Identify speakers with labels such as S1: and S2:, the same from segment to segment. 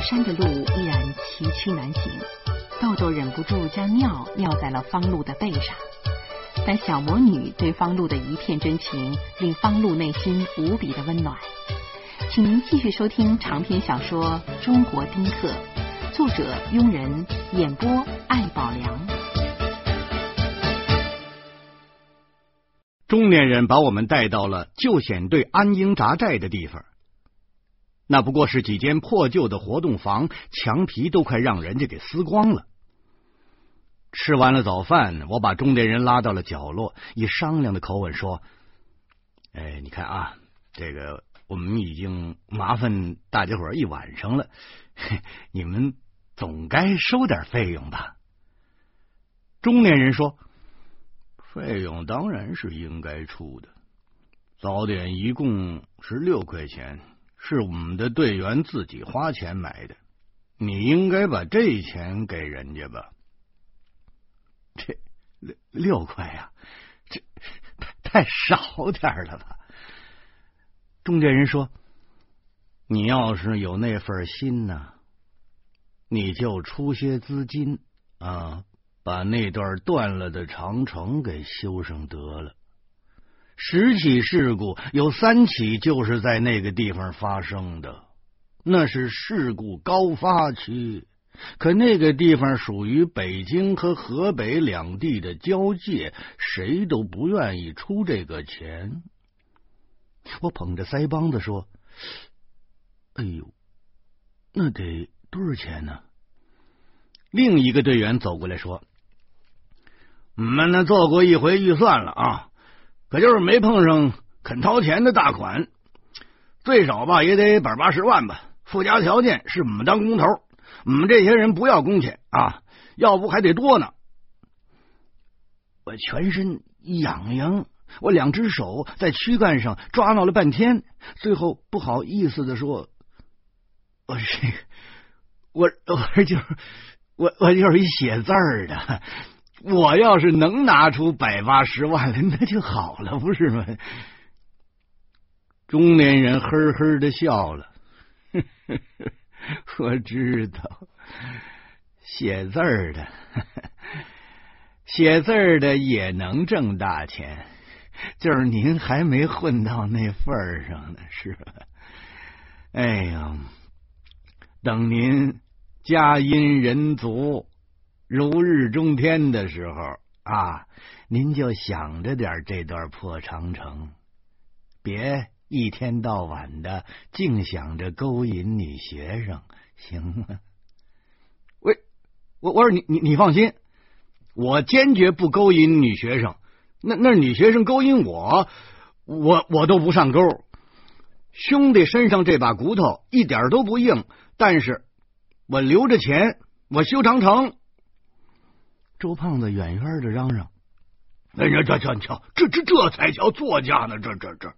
S1: 山的路依然崎岖难行，豆豆忍不住将尿尿在了方露的背上。但小魔女对方露的一片真情，令方露内心无比的温暖。请您继续收听长篇小说《中国丁克》，作者庸人，演播艾宝良。
S2: 中年人把我们带到了救险队安营扎寨的地方。那不过是几间破旧的活动房，墙皮都快让人家给撕光了。吃完了早饭，我把中年人拉到了角落，以商量的口吻说：“哎，你看啊，这个我们已经麻烦大家伙一晚上了，你们总该收点费用吧？”中年人说。费用当然是应该出的，早点一共是六块钱，是我们的队员自己花钱买的，你应该把这钱给人家吧？这六六块呀，这太少点了吧？中间人说：“你要是有那份心呢，你就出些资金啊。”把那段断了的长城给修上得了。十起事故有三起就是在那个地方发生的，那是事故高发区。可那个地方属于北京和河北两地的交界，谁都不愿意出这个钱。我捧着腮帮子说：“哎呦，那得多少钱呢？”另一个队员走过来说。我们呢做过一回预算了啊，可就是没碰上肯掏钱的大款，最少吧也得百八十万吧。附加条件是我们当工头，我们这些人不要工钱啊，要不还得多呢。我全身痒痒，我两只手在躯干上抓挠了半天，最后不好意思的说：“我，我我就是我我就是一写字儿的。”我要是能拿出百八十万来，那就好了，不是吗？中年人呵呵的笑了，我知道，写字儿的，写字儿的也能挣大钱，就是您还没混到那份儿上呢，是吧？哎呀，等您家殷人足。如日中天的时候啊，您就想着点这段破长城，别一天到晚的净想着勾引女学生，行吗？喂，我我说你你你放心，我坚决不勾引女学生。那那女学生勾引我，我我都不上钩。兄弟身上这把骨头一点都不硬，但是我留着钱，我修长城。周胖子远远的嚷嚷：“哎呀，这这瞧，这这这才叫作家呢！这这这！”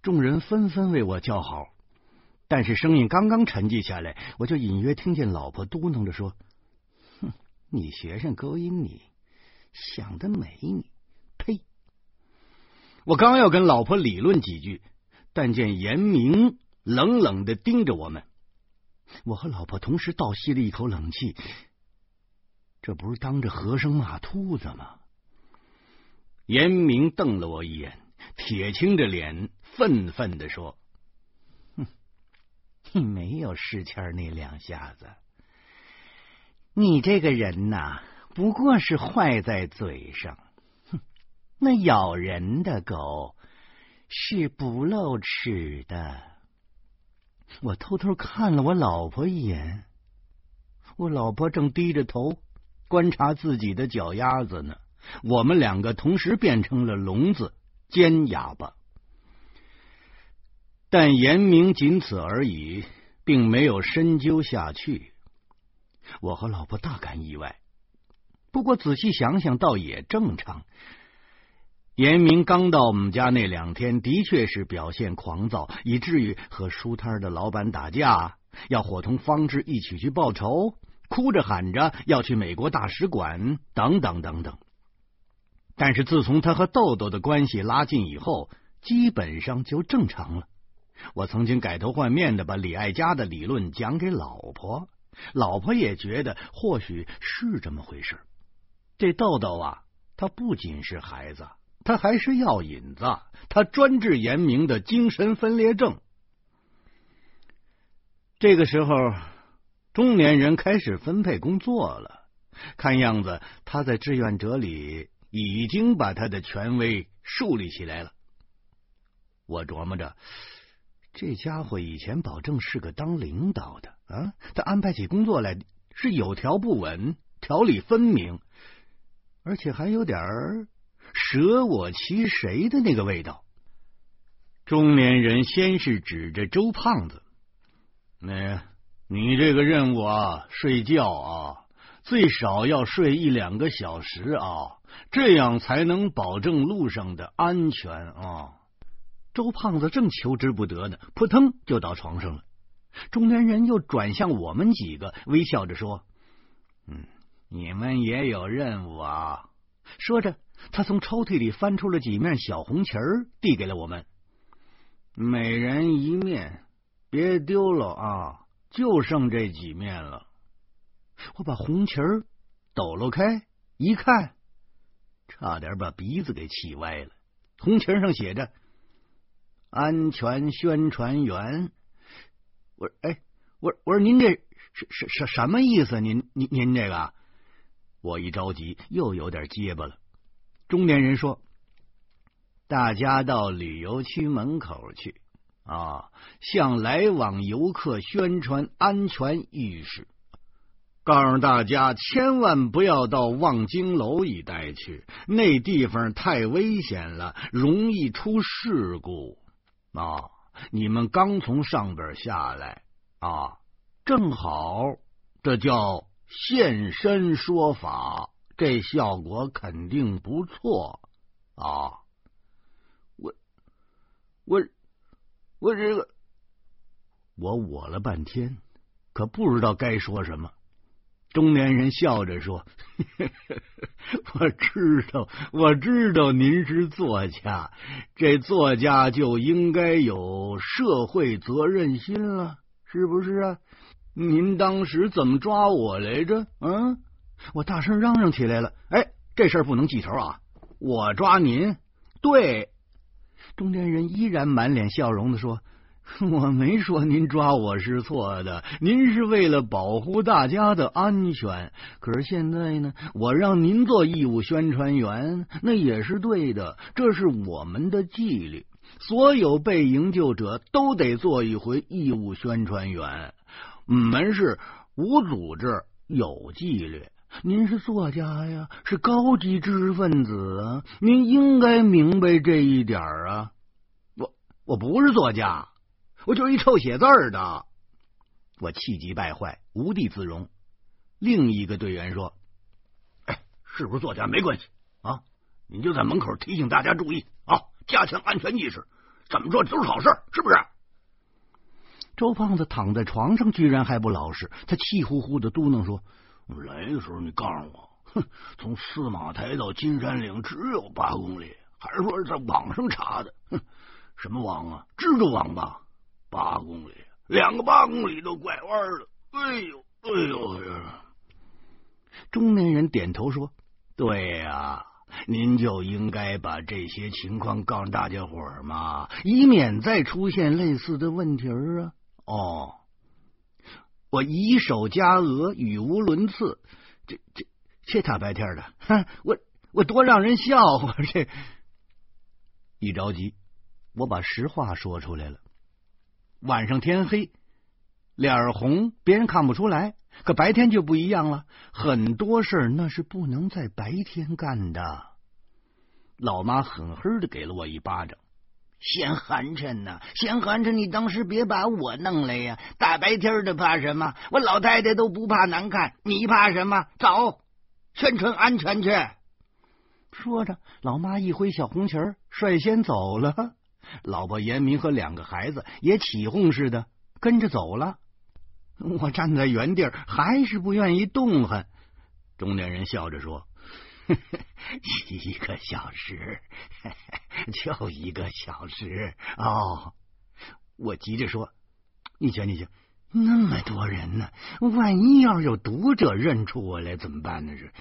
S2: 众人纷纷为我叫好，但是声音刚刚沉寂下来，我就隐约听见老婆嘟囔着说：“哼，你学生勾引你，想得美！你呸！”我刚要跟老婆理论几句，但见严明冷冷的盯着我们，我和老婆同时倒吸了一口冷气。这不是当着和尚骂秃子吗？严明瞪了我一眼，铁青着脸，愤愤的说：“哼，你没有世谦那两下子，你这个人呐，不过是坏在嘴上。哼，那咬人的狗是不露齿的。”我偷偷看了我老婆一眼，我老婆正低着头。观察自己的脚丫子呢，我们两个同时变成了聋子、尖哑巴，但严明仅此而已，并没有深究下去。我和老婆大感意外，不过仔细想想，倒也正常。严明刚到我们家那两天，的确是表现狂躁，以至于和书摊的老板打架，要伙同方志一起去报仇。哭着喊着要去美国大使馆，等等等等。但是自从他和豆豆的关系拉近以后，基本上就正常了。我曾经改头换面的把李爱家的理论讲给老婆，老婆也觉得或许是这么回事。这豆豆啊，他不仅是孩子，他还是药引子，他专治严明的精神分裂症。这个时候，中年人开始分配工作了。看样子，他在志愿者里已经把他的权威树立起来了。我琢磨着，这家伙以前保证是个当领导的啊，他安排起工作来是有条不紊、条理分明，而且还有点儿舍我其谁的那个味道。中年人先是指着周胖子：“那，你这个任务啊，睡觉啊。”最少要睡一两个小时啊，这样才能保证路上的安全啊！周胖子正求之不得呢，扑腾就到床上了。中年人又转向我们几个，微笑着说：“嗯，你们也有任务啊！”说着，他从抽屉里翻出了几面小红旗儿，递给了我们：“每人一面，别丢了啊！就剩这几面了。”我把红旗儿抖搂开，一看，差点把鼻子给气歪了。红旗上写着“安全宣传员”。我说：“哎，我我说您这是是是什么意思？您您您这个？”我一着急，又有点结巴了。中年人说：“大家到旅游区门口去啊，向来往游客宣传安全意识。”告诉大家，千万不要到望京楼一带去，那地方太危险了，容易出事故啊！你们刚从上边下来啊，正好这叫现身说法，这效果肯定不错啊！我我我这个，我我了半天，可不知道该说什么。中年人笑着说：“ 我知道，我知道您是作家，这作家就应该有社会责任心了，是不是啊？您当时怎么抓我来着？嗯，我大声嚷嚷起来了。哎，这事儿不能记仇啊！我抓您，对。”中年人依然满脸笑容的说。我没说您抓我是错的，您是为了保护大家的安全。可是现在呢，我让您做义务宣传员，那也是对的，这是我们的纪律。所有被营救者都得做一回义务宣传员。我们是无组织、有纪律。您是作家呀，是高级知识分子啊，您应该明白这一点啊。我我不是作家。我就是一臭写字的，我气急败坏，无地自容。另一个队员说：“哎，是不是作家没关系啊？你就在门口提醒大家注意啊，加强安全意识。怎么说都是好事，是不是？”周胖子躺在床上，居然还不老实，他气呼呼的嘟囔说：“来的时候你告诉我，哼，从司马台到金山岭只有八公里，还是说是在网上查的？哼，什么网啊？蜘蛛网吧？”八公里，两个八公里都拐弯了。哎呦，哎呦！中年人点头说：“对呀，您就应该把这些情况告诉大家伙嘛，以免再出现类似的问题啊。”哦，我以手加额，语无伦次。这这这大白天的，哼，我我多让人笑话。这一着急，我把实话说出来了。晚上天黑，脸红，别人看不出来。可白天就不一样了，很多事儿那是不能在白天干的。老妈狠狠的给了我一巴掌，嫌寒碜呢，嫌寒碜！你当时别把我弄来呀！大白天的怕什么？我老太太都不怕难看，你怕什么？走，宣传安全去。说着，老妈一挥小红旗儿，率先走了。老婆严明和两个孩子也起哄似的跟着走了。我站在原地还是不愿意动弹。中年人笑着说：“ 一个小时，就一个小时哦。”我急着说：“你瞧，你瞧，那么多人呢，万一要是有读者认出我来怎么办呢？”是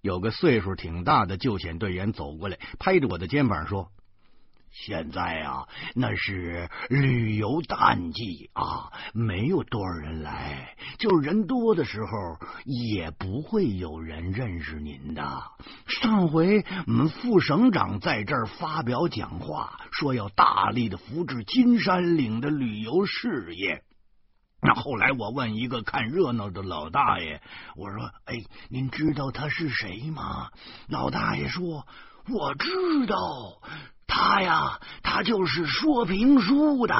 S2: 有个岁数挺大的救险队员走过来，拍着我的肩膀说。现在啊，那是旅游淡季啊，没有多少人来。就是人多的时候，也不会有人认识您的。上回我们副省长在这儿发表讲话，说要大力的扶持金山岭的旅游事业。那后来我问一个看热闹的老大爷，我说：“哎，您知道他是谁吗？”老大爷说：“我知道。”他呀，他就是说评书的。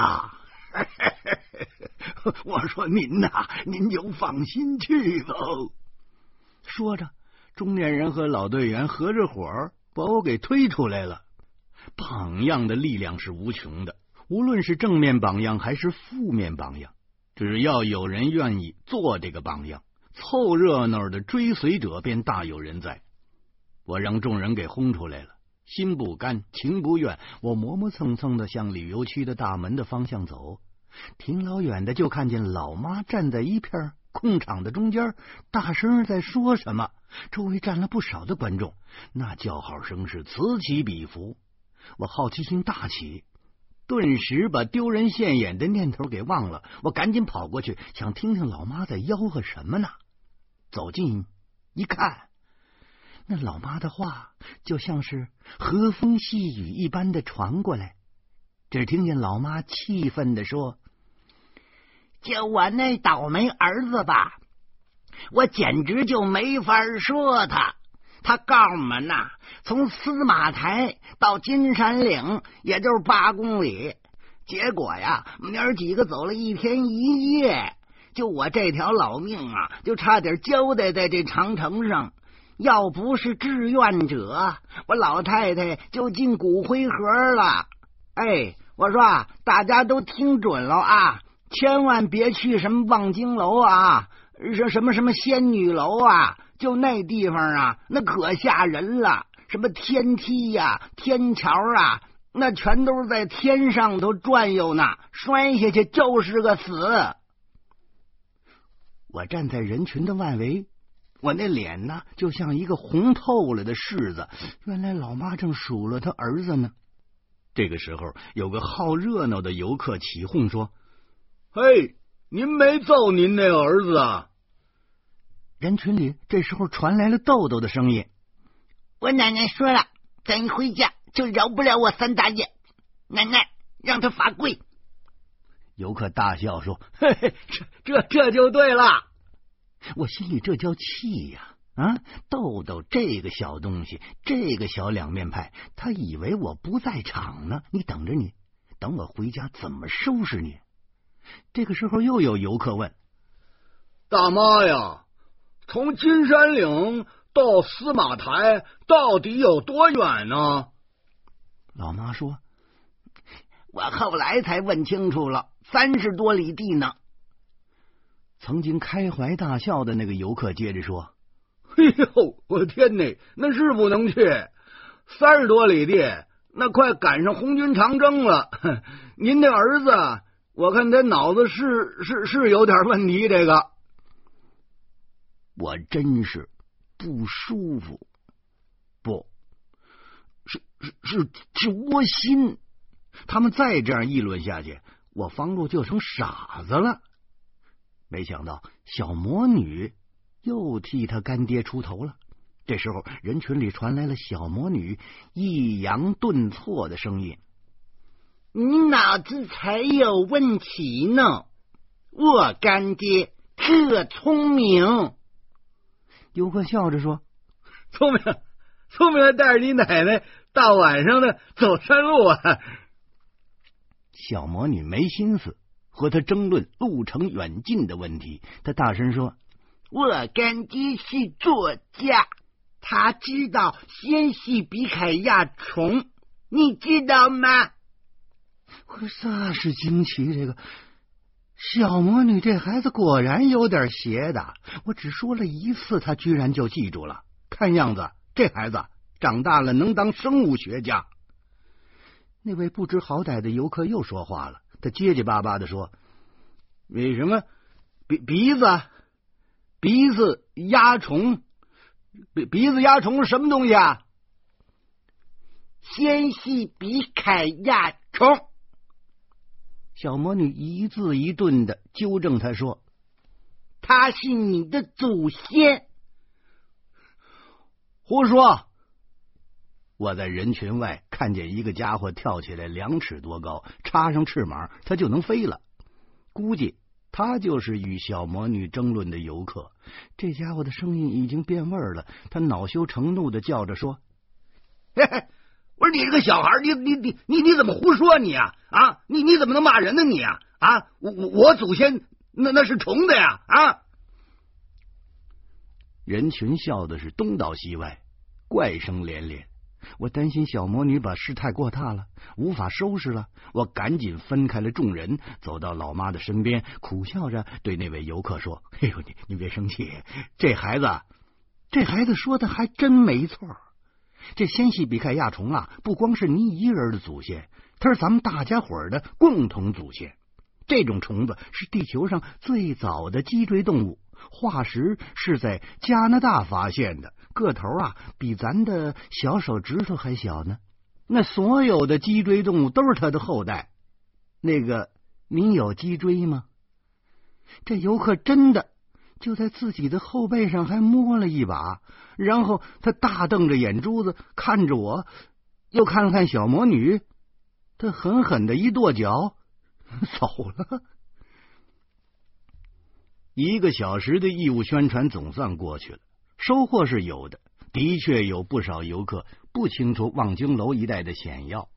S2: 我说您呐，您就放心去吧。说着，中年人和老队员合着伙把我给推出来了。榜样的力量是无穷的，无论是正面榜样还是负面榜样，只要有人愿意做这个榜样，凑热闹的追随者便大有人在。我让众人给轰出来了。心不甘情不愿，我磨磨蹭蹭的向旅游区的大门的方向走。挺老远的，就看见老妈站在一片空场的中间，大声在说什么。周围站了不少的观众，那叫好声是此起彼伏。我好奇心大起，顿时把丢人现眼的念头给忘了。我赶紧跑过去，想听听老妈在吆喝什么呢。走近一看。那老妈的话就像是和风细雨一般的传过来，只听见老妈气愤的说：“就我那倒霉儿子吧，我简直就没法说他。他告诉我们呐，从司马台到金山岭也就是八公里，结果呀，娘几个走了一天一夜，就我这条老命啊，就差点交代在这长城上。”要不是志愿者，我老太太就进骨灰盒了。哎，我说啊大家都听准了啊，千万别去什么望京楼啊，什什么什么仙女楼啊，就那地方啊，那可吓人了。什么天梯呀、天桥啊，那全都是在天上头转悠呢，摔下去就是个死。我站在人群的外围。我那脸呢，就像一个红透了的柿子。原来老妈正数落他儿子呢。这个时候，有个好热闹的游客起哄说：“嘿，您没揍您那儿子啊？”人群里这时候传来了豆豆的声音：“
S3: 我奶奶说了，咱一回家就饶不了我三大爷。奶奶让他罚跪。”
S2: 游客大笑说：“嘿嘿，这这这就对了。”我心里这叫气呀！啊，豆豆这个小东西，这个小两面派，他以为我不在场呢。你等着你，等我回家怎么收拾你？这个时候又有游客问：“大妈呀，从金山岭到司马台到底有多远呢？”老妈说：“
S3: 我后来才问清楚了，三十多里地呢。”
S2: 曾经开怀大笑的那个游客接着说：“哎呦，我的天哪，那是不能去，三十多里地，那快赶上红军长征了。您的儿子，我看他脑子是是是有点问题。这个，我真是不舒服，不是是是是窝心。他们再这样议论下去，我方路就成傻子了。”没想到小魔女又替他干爹出头了。这时候，人群里传来了小魔女抑扬顿挫的声音：“
S3: 你脑子才有问题呢！我干爹特聪明。”
S2: 游客笑着说：“
S4: 聪明，聪明，还带着你奶奶大晚上的走山路啊！”
S2: 小魔女没心思。和他争论路程远近的问题，他大声说：“
S3: 我干爹是作家，他知道纤细比凯亚虫，你知道吗？”
S2: 我煞是惊奇，这个小魔女这孩子果然有点邪的。我只说了一次，他居然就记住了。看样子，这孩子长大了能当生物学家。那位不知好歹的游客又说话了。他结结巴巴的说：“为什么鼻鼻子鼻子压虫？鼻鼻子压虫是什么东西啊？
S3: 纤细鼻凯亚虫。”
S2: 小魔女一字一顿的纠正他说：“
S3: 他是你的祖先。”
S2: 胡说！我在人群外看见一个家伙跳起来，两尺多高，插上翅膀，他就能飞了。估计他就是与小魔女争论的游客。这家伙的声音已经变味儿了，他恼羞成怒的叫着说：“
S4: 嘿嘿，我说你这个小孩，你你你你你怎么胡说你啊？啊，你你怎么能骂人呢你啊？啊，我我我祖先那那是虫子呀啊！”
S2: 人群笑的是东倒西歪，怪声连连。我担心小魔女把事态过大了，无法收拾了。我赶紧分开了众人，走到老妈的身边，苦笑着对那位游客说：“哎呦，你你别生气，这孩子，这孩子说的还真没错。这纤细比盖亚虫啊，不光是你一人的祖先，它是咱们大家伙的共同祖先。这种虫子是地球上最早的脊椎动物，化石是在加拿大发现的。”个头啊，比咱的小手指头还小呢。那所有的脊椎动物都是它的后代。那个，你有脊椎吗？这游客真的就在自己的后背上还摸了一把，然后他大瞪着眼珠子看着我，又看了看小魔女，他狠狠的一跺脚走了。一个小时的义务宣传总算过去了。收获是有的，的确有不少游客不清楚望京楼一带的险要。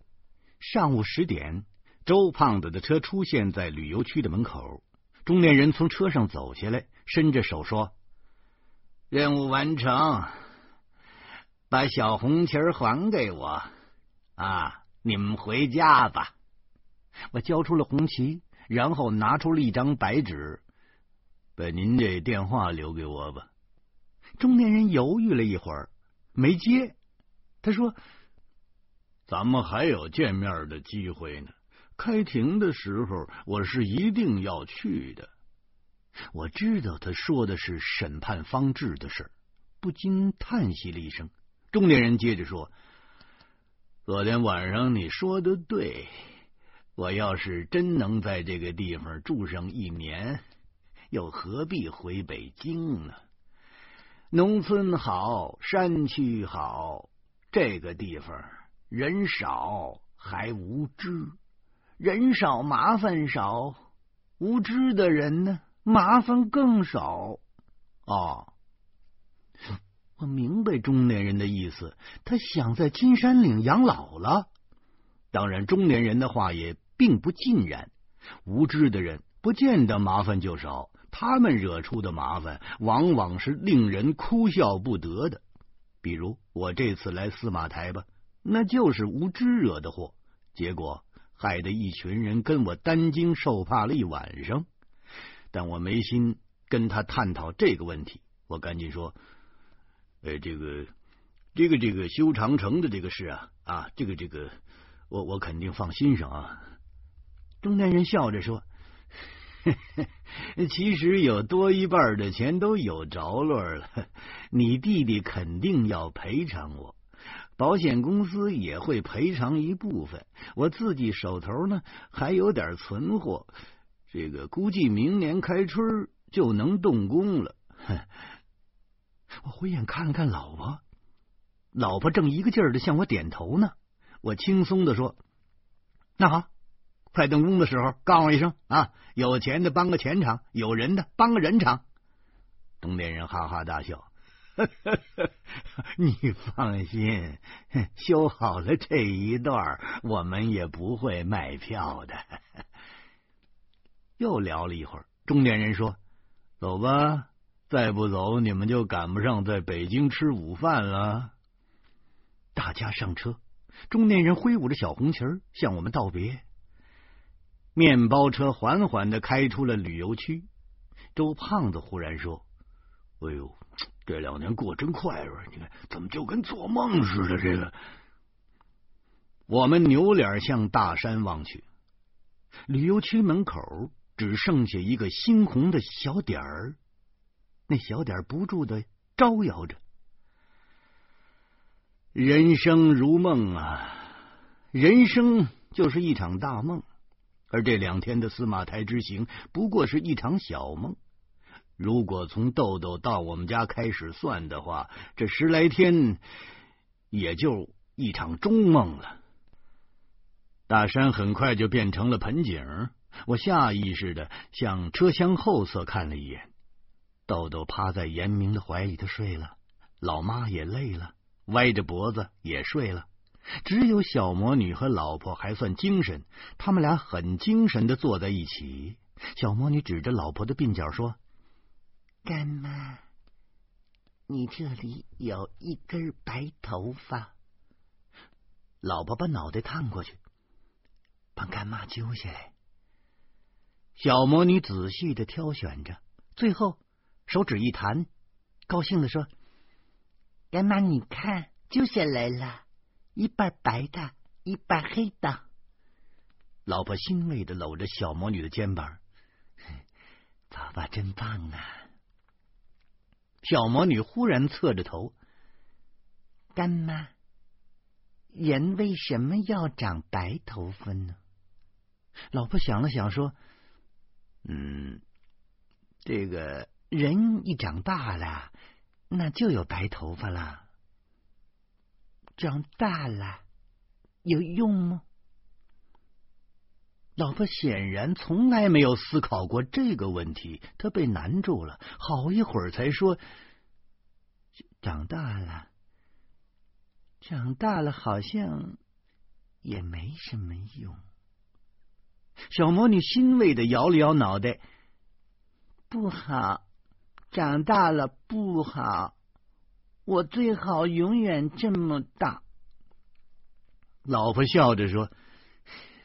S2: 上午十点，周胖子的车出现在旅游区的门口，中年人从车上走下来，伸着手说：“任务完成，把小红旗还给我啊！你们回家吧。”我交出了红旗，然后拿出了一张白纸，把您这电话留给我吧。中年人犹豫了一会儿，没接。他说：“咱们还有见面的机会呢。开庭的时候，我是一定要去的。”我知道他说的是审判方志的事，不禁叹息了一声。中年人接着说：“昨天晚上你说的对，我要是真能在这个地方住上一年，又何必回北京呢？”农村好，山区好，这个地方人少还无知，人少麻烦少，无知的人呢麻烦更少。哦，我明白中年人的意思，他想在金山岭养老了。当然，中年人的话也并不尽然，无知的人不见得麻烦就少。他们惹出的麻烦，往往是令人哭笑不得的。比如我这次来司马台吧，那就是无知惹的祸，结果害得一群人跟我担惊受怕了一晚上。但我没心跟他探讨这个问题，我赶紧说：“呃，这个，这个，这个修长城的这个事啊，啊，这个，这个，我我肯定放心上啊。”中年人笑着说。其实有多一半的钱都有着落了，你弟弟肯定要赔偿我，保险公司也会赔偿一部分，我自己手头呢还有点存货，这个估计明年开春就能动工了。我回眼看了看老婆，老婆正一个劲儿的向我点头呢，我轻松的说：“那好。”快动工的时候，告诉我一声啊！有钱的帮个钱场，有人的帮个人场。东边人哈哈大笑，你放心，修好了这一段，我们也不会卖票的。又聊了一会儿，中年人说：“走吧，再不走，你们就赶不上在北京吃午饭了。”大家上车，中年人挥舞着小红旗向我们道别。面包车缓缓的开出了旅游区，周胖子忽然说：“哎呦，这两年过真快啊！你看，怎么就跟做梦似的？”这个，我们扭脸向大山望去，旅游区门口只剩下一个猩红的小点儿，那小点儿不住的招摇着。人生如梦啊，人生就是一场大梦，而这两天的司马台之行不过是一场小梦。如果从豆豆到我们家开始算的话，这十来天也就一场中梦了。大山很快就变成了盆景，我下意识的向车厢后侧看了一眼，豆豆趴在严明的怀里头睡了，老妈也累了。歪着脖子也睡了，只有小魔女和老婆还算精神。他们俩很精神的坐在一起。小魔女指着老婆的鬓角说：“
S3: 干妈，你这里有一根白头发。”
S2: 老婆把脑袋探过去，帮干妈揪下来。小魔女仔细的挑选着，最后手指一弹，高兴的说。
S3: 干妈，你看，揪下来了，一半白的，一半黑的。
S2: 老婆欣慰的搂着小魔女的肩膀，爸爸真棒啊！小魔女忽然侧着头，
S3: 干妈，人为什么要长白头发呢？
S2: 老婆想了想说：“嗯，这个人一长大了。”那就有白头发了。
S3: 长大了有用吗？
S2: 老婆显然从来没有思考过这个问题，她被难住了，好一会儿才说：“长大了，长大了，好像也没什么用。”小魔女欣慰的摇了摇脑袋，
S3: 不好。长大了不好，我最好永远这么大。
S2: 老婆笑着说：“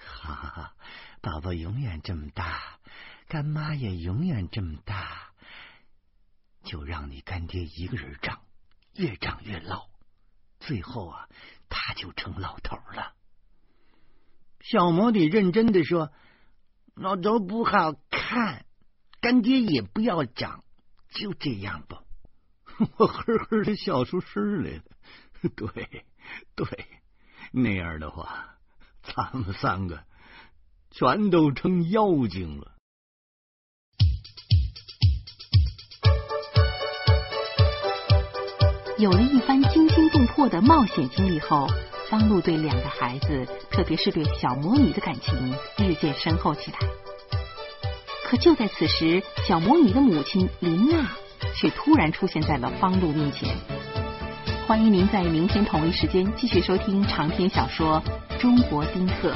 S2: 哈哈，宝宝永远这么大，干妈也永远这么大，就让你干爹一个人长，越长越老，最后啊，他就成老头了。”
S3: 小魔女认真的说：“老头不好看，干爹也不要长。”就这样吧，
S2: 我呵呵的笑出声来了。对，对，那样的话，咱们三个全都成妖精了。
S1: 有了一番惊心动魄的冒险经历后，方露对两个孩子，特别是对小魔女的感情日渐深厚起来。可就在此时，小魔女的母亲林娜却突然出现在了方露面前。欢迎您在明天同一时间继续收听长篇小说《中国丁克》。